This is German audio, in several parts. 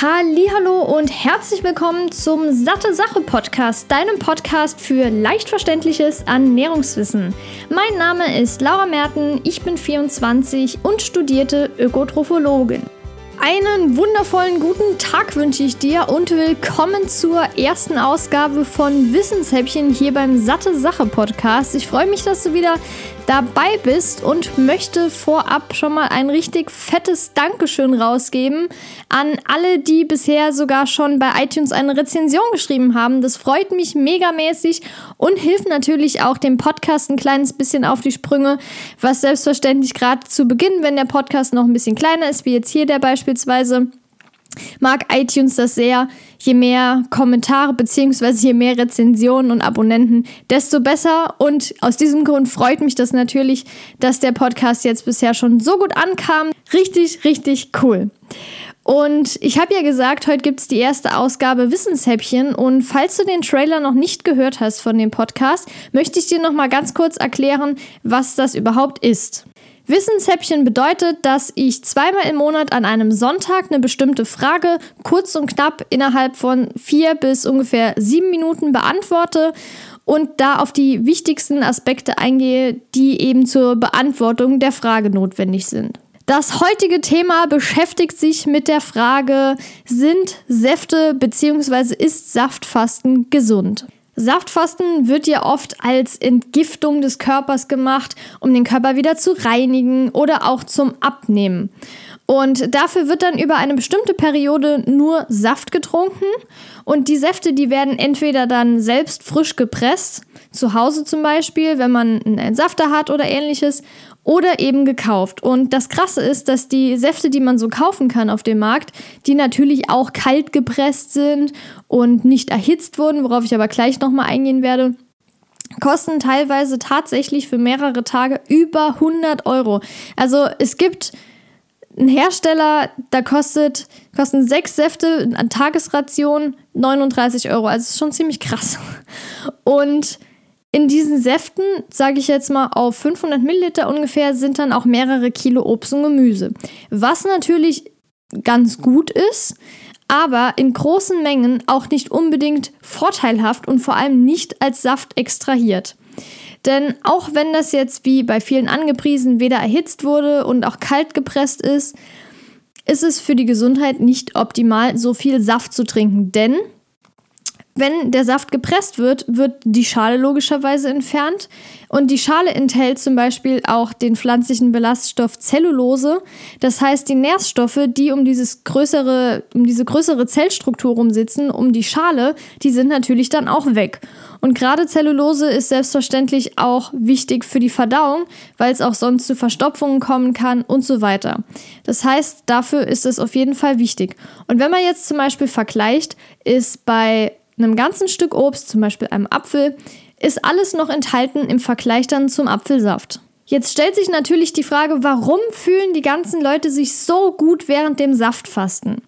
Hallo und herzlich willkommen zum Satte Sache Podcast, deinem Podcast für leicht verständliches Ernährungswissen. Mein Name ist Laura Merten, ich bin 24 und studierte Ökotrophologin. Einen wundervollen guten Tag wünsche ich dir und willkommen zur ersten Ausgabe von Wissenshäppchen hier beim Satte Sache Podcast. Ich freue mich, dass du wieder dabei bist und möchte vorab schon mal ein richtig fettes Dankeschön rausgeben an alle, die bisher sogar schon bei iTunes eine Rezension geschrieben haben. Das freut mich megamäßig und hilft natürlich auch dem Podcast ein kleines bisschen auf die Sprünge, was selbstverständlich gerade zu Beginn, wenn der Podcast noch ein bisschen kleiner ist, wie jetzt hier der beispielsweise, mag iTunes das sehr. Je mehr Kommentare bzw. je mehr Rezensionen und Abonnenten, desto besser. Und aus diesem Grund freut mich das natürlich, dass der Podcast jetzt bisher schon so gut ankam. Richtig, richtig cool. Und ich habe ja gesagt, heute gibt es die erste Ausgabe Wissenshäppchen. Und falls du den Trailer noch nicht gehört hast von dem Podcast, möchte ich dir noch mal ganz kurz erklären, was das überhaupt ist. Wissenshäppchen bedeutet, dass ich zweimal im Monat an einem Sonntag eine bestimmte Frage kurz und knapp innerhalb von vier bis ungefähr sieben Minuten beantworte und da auf die wichtigsten Aspekte eingehe, die eben zur Beantwortung der Frage notwendig sind. Das heutige Thema beschäftigt sich mit der Frage, sind Säfte bzw. ist Saftfasten gesund? Saftfasten wird ja oft als Entgiftung des Körpers gemacht, um den Körper wieder zu reinigen oder auch zum Abnehmen. Und dafür wird dann über eine bestimmte Periode nur Saft getrunken. Und die Säfte, die werden entweder dann selbst frisch gepresst, zu Hause zum Beispiel, wenn man einen Safter hat oder ähnliches, oder eben gekauft. Und das Krasse ist, dass die Säfte, die man so kaufen kann auf dem Markt, die natürlich auch kalt gepresst sind und nicht erhitzt wurden, worauf ich aber gleich nochmal eingehen werde, kosten teilweise tatsächlich für mehrere Tage über 100 Euro. Also es gibt einen Hersteller, da kostet, kosten sechs Säfte an Tagesration 39 Euro. Also es ist schon ziemlich krass. Und in diesen Säften, sage ich jetzt mal, auf 500 Milliliter ungefähr sind dann auch mehrere Kilo Obst und Gemüse. Was natürlich ganz gut ist, aber in großen Mengen auch nicht unbedingt vorteilhaft und vor allem nicht als Saft extrahiert. Denn auch wenn das jetzt wie bei vielen angepriesen weder erhitzt wurde und auch kalt gepresst ist, ist es für die Gesundheit nicht optimal, so viel Saft zu trinken. Denn wenn der Saft gepresst wird, wird die Schale logischerweise entfernt. Und die Schale enthält zum Beispiel auch den pflanzlichen Belaststoff Zellulose. Das heißt, die Nährstoffe, die um, dieses größere, um diese größere Zellstruktur rumsitzen, um die Schale, die sind natürlich dann auch weg. Und gerade Zellulose ist selbstverständlich auch wichtig für die Verdauung, weil es auch sonst zu Verstopfungen kommen kann und so weiter. Das heißt, dafür ist es auf jeden Fall wichtig. Und wenn man jetzt zum Beispiel vergleicht, ist bei einem ganzen Stück Obst, zum Beispiel einem Apfel, ist alles noch enthalten im Vergleich dann zum Apfelsaft. Jetzt stellt sich natürlich die Frage, warum fühlen die ganzen Leute sich so gut während dem Saftfasten?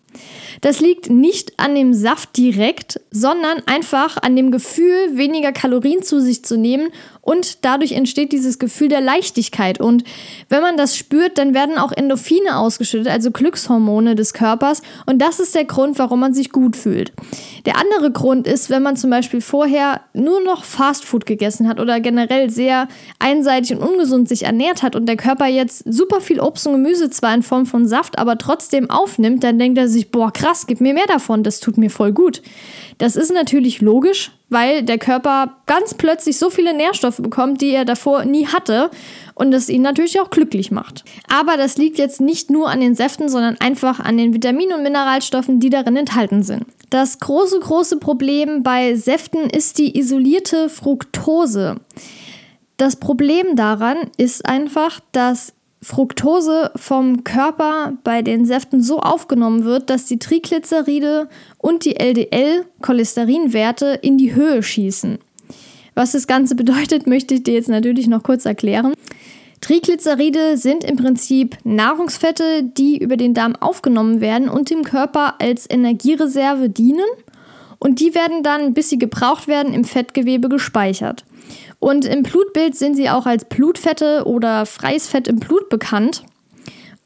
Das liegt nicht an dem Saft direkt, sondern einfach an dem Gefühl, weniger Kalorien zu sich zu nehmen und dadurch entsteht dieses Gefühl der Leichtigkeit. Und wenn man das spürt, dann werden auch Endorphine ausgeschüttet, also Glückshormone des Körpers. Und das ist der Grund, warum man sich gut fühlt. Der andere Grund ist, wenn man zum Beispiel vorher nur noch Fastfood gegessen hat oder generell sehr einseitig und ungesund sich ernährt hat und der Körper jetzt super viel Obst und Gemüse zwar in Form von Saft, aber trotzdem aufnimmt, dann denkt er sich, boah, krass, gib mir mehr davon, das tut mir voll gut. Das ist natürlich logisch, weil der Körper ganz plötzlich so viele Nährstoffe bekommt, die er davor nie hatte und das ihn natürlich auch glücklich macht. Aber das liegt jetzt nicht nur an den Säften, sondern einfach an den Vitaminen und Mineralstoffen, die darin enthalten sind. Das große, große Problem bei Säften ist die isolierte Fructose. Das Problem daran ist einfach, dass Fructose vom Körper bei den Säften so aufgenommen wird, dass die Triglyceride und die LDL-Cholesterinwerte in die Höhe schießen. Was das Ganze bedeutet, möchte ich dir jetzt natürlich noch kurz erklären. Triglyceride sind im Prinzip Nahrungsfette, die über den Darm aufgenommen werden und dem Körper als Energiereserve dienen. Und die werden dann, bis sie gebraucht werden, im Fettgewebe gespeichert. Und im Blutbild sind sie auch als Blutfette oder freies Fett im Blut bekannt.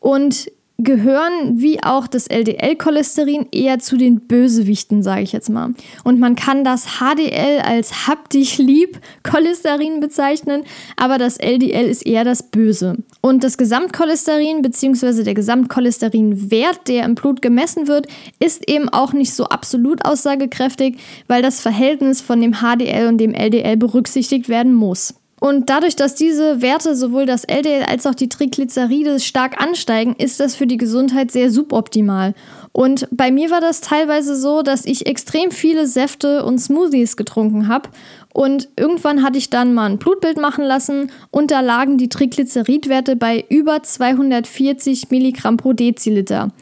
Und gehören wie auch das LDL-Cholesterin eher zu den Bösewichten, sage ich jetzt mal. Und man kann das HDL als hab dich lieb Cholesterin bezeichnen, aber das LDL ist eher das Böse. Und das Gesamtcholesterin bzw. der Gesamtcholesterinwert, der im Blut gemessen wird, ist eben auch nicht so absolut aussagekräftig, weil das Verhältnis von dem HDL und dem LDL berücksichtigt werden muss. Und dadurch, dass diese Werte sowohl das LDL als auch die Triglyceride stark ansteigen, ist das für die Gesundheit sehr suboptimal. Und bei mir war das teilweise so, dass ich extrem viele Säfte und Smoothies getrunken habe. Und irgendwann hatte ich dann mal ein Blutbild machen lassen und da lagen die Triglyceridwerte bei über 240 Milligramm pro Deziliter.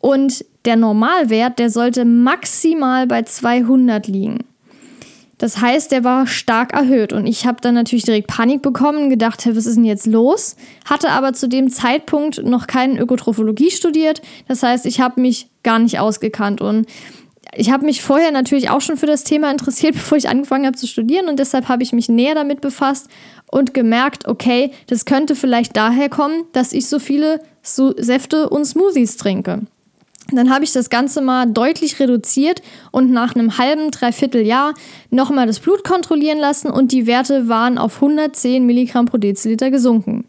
Und der Normalwert, der sollte maximal bei 200 liegen. Das heißt, der war stark erhöht und ich habe dann natürlich direkt Panik bekommen, gedacht, hey, was ist denn jetzt los? Hatte aber zu dem Zeitpunkt noch keine Ökotrophologie studiert. Das heißt, ich habe mich gar nicht ausgekannt und ich habe mich vorher natürlich auch schon für das Thema interessiert, bevor ich angefangen habe zu studieren und deshalb habe ich mich näher damit befasst und gemerkt, okay, das könnte vielleicht daher kommen, dass ich so viele Säfte und Smoothies trinke. Dann habe ich das Ganze mal deutlich reduziert und nach einem halben, dreiviertel Jahr nochmal das Blut kontrollieren lassen und die Werte waren auf 110 Milligramm pro Deziliter gesunken.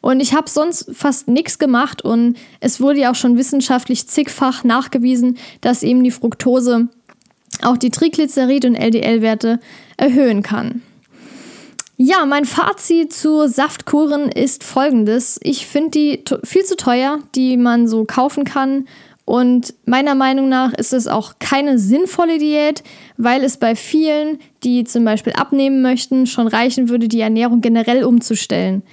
Und ich habe sonst fast nichts gemacht und es wurde ja auch schon wissenschaftlich zigfach nachgewiesen, dass eben die Fructose auch die Triglycerid- und LDL-Werte erhöhen kann. Ja, mein Fazit zu Saftkuren ist folgendes. Ich finde die viel zu teuer, die man so kaufen kann und meiner Meinung nach ist es auch keine sinnvolle Diät, weil es bei vielen, die zum Beispiel abnehmen möchten, schon reichen würde, die Ernährung generell umzustellen.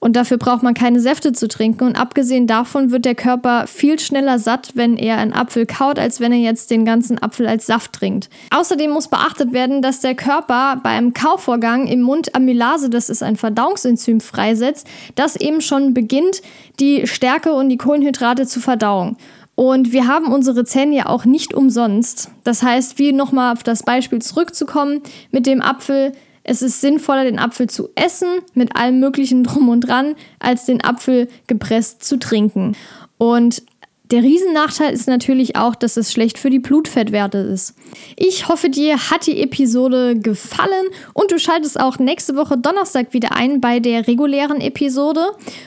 Und dafür braucht man keine Säfte zu trinken. Und abgesehen davon wird der Körper viel schneller satt, wenn er einen Apfel kaut, als wenn er jetzt den ganzen Apfel als Saft trinkt. Außerdem muss beachtet werden, dass der Körper beim Kauvorgang im Mund Amylase, das ist ein Verdauungsenzym, freisetzt, das eben schon beginnt, die Stärke und die Kohlenhydrate zu verdauen. Und wir haben unsere Zähne ja auch nicht umsonst. Das heißt, wie nochmal auf das Beispiel zurückzukommen mit dem Apfel, es ist sinnvoller, den Apfel zu essen mit allem Möglichen drum und dran, als den Apfel gepresst zu trinken. Und der Riesennachteil ist natürlich auch, dass es schlecht für die Blutfettwerte ist. Ich hoffe, dir hat die Episode gefallen und du schaltest auch nächste Woche Donnerstag wieder ein bei der regulären Episode.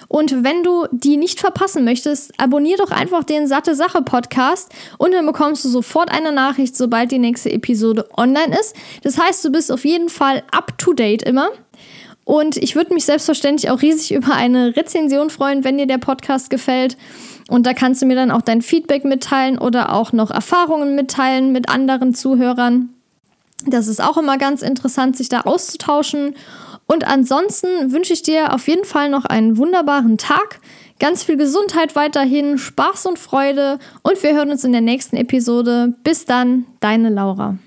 Und wenn du die nicht verpassen möchtest, abonnier doch einfach den Satte Sache Podcast und dann bekommst du sofort eine Nachricht, sobald die nächste Episode online ist. Das heißt, du bist auf jeden Fall up to date immer. Und ich würde mich selbstverständlich auch riesig über eine Rezension freuen, wenn dir der Podcast gefällt. Und da kannst du mir dann auch dein Feedback mitteilen oder auch noch Erfahrungen mitteilen mit anderen Zuhörern. Das ist auch immer ganz interessant, sich da auszutauschen. Und ansonsten wünsche ich dir auf jeden Fall noch einen wunderbaren Tag, ganz viel Gesundheit weiterhin, Spaß und Freude und wir hören uns in der nächsten Episode. Bis dann, deine Laura.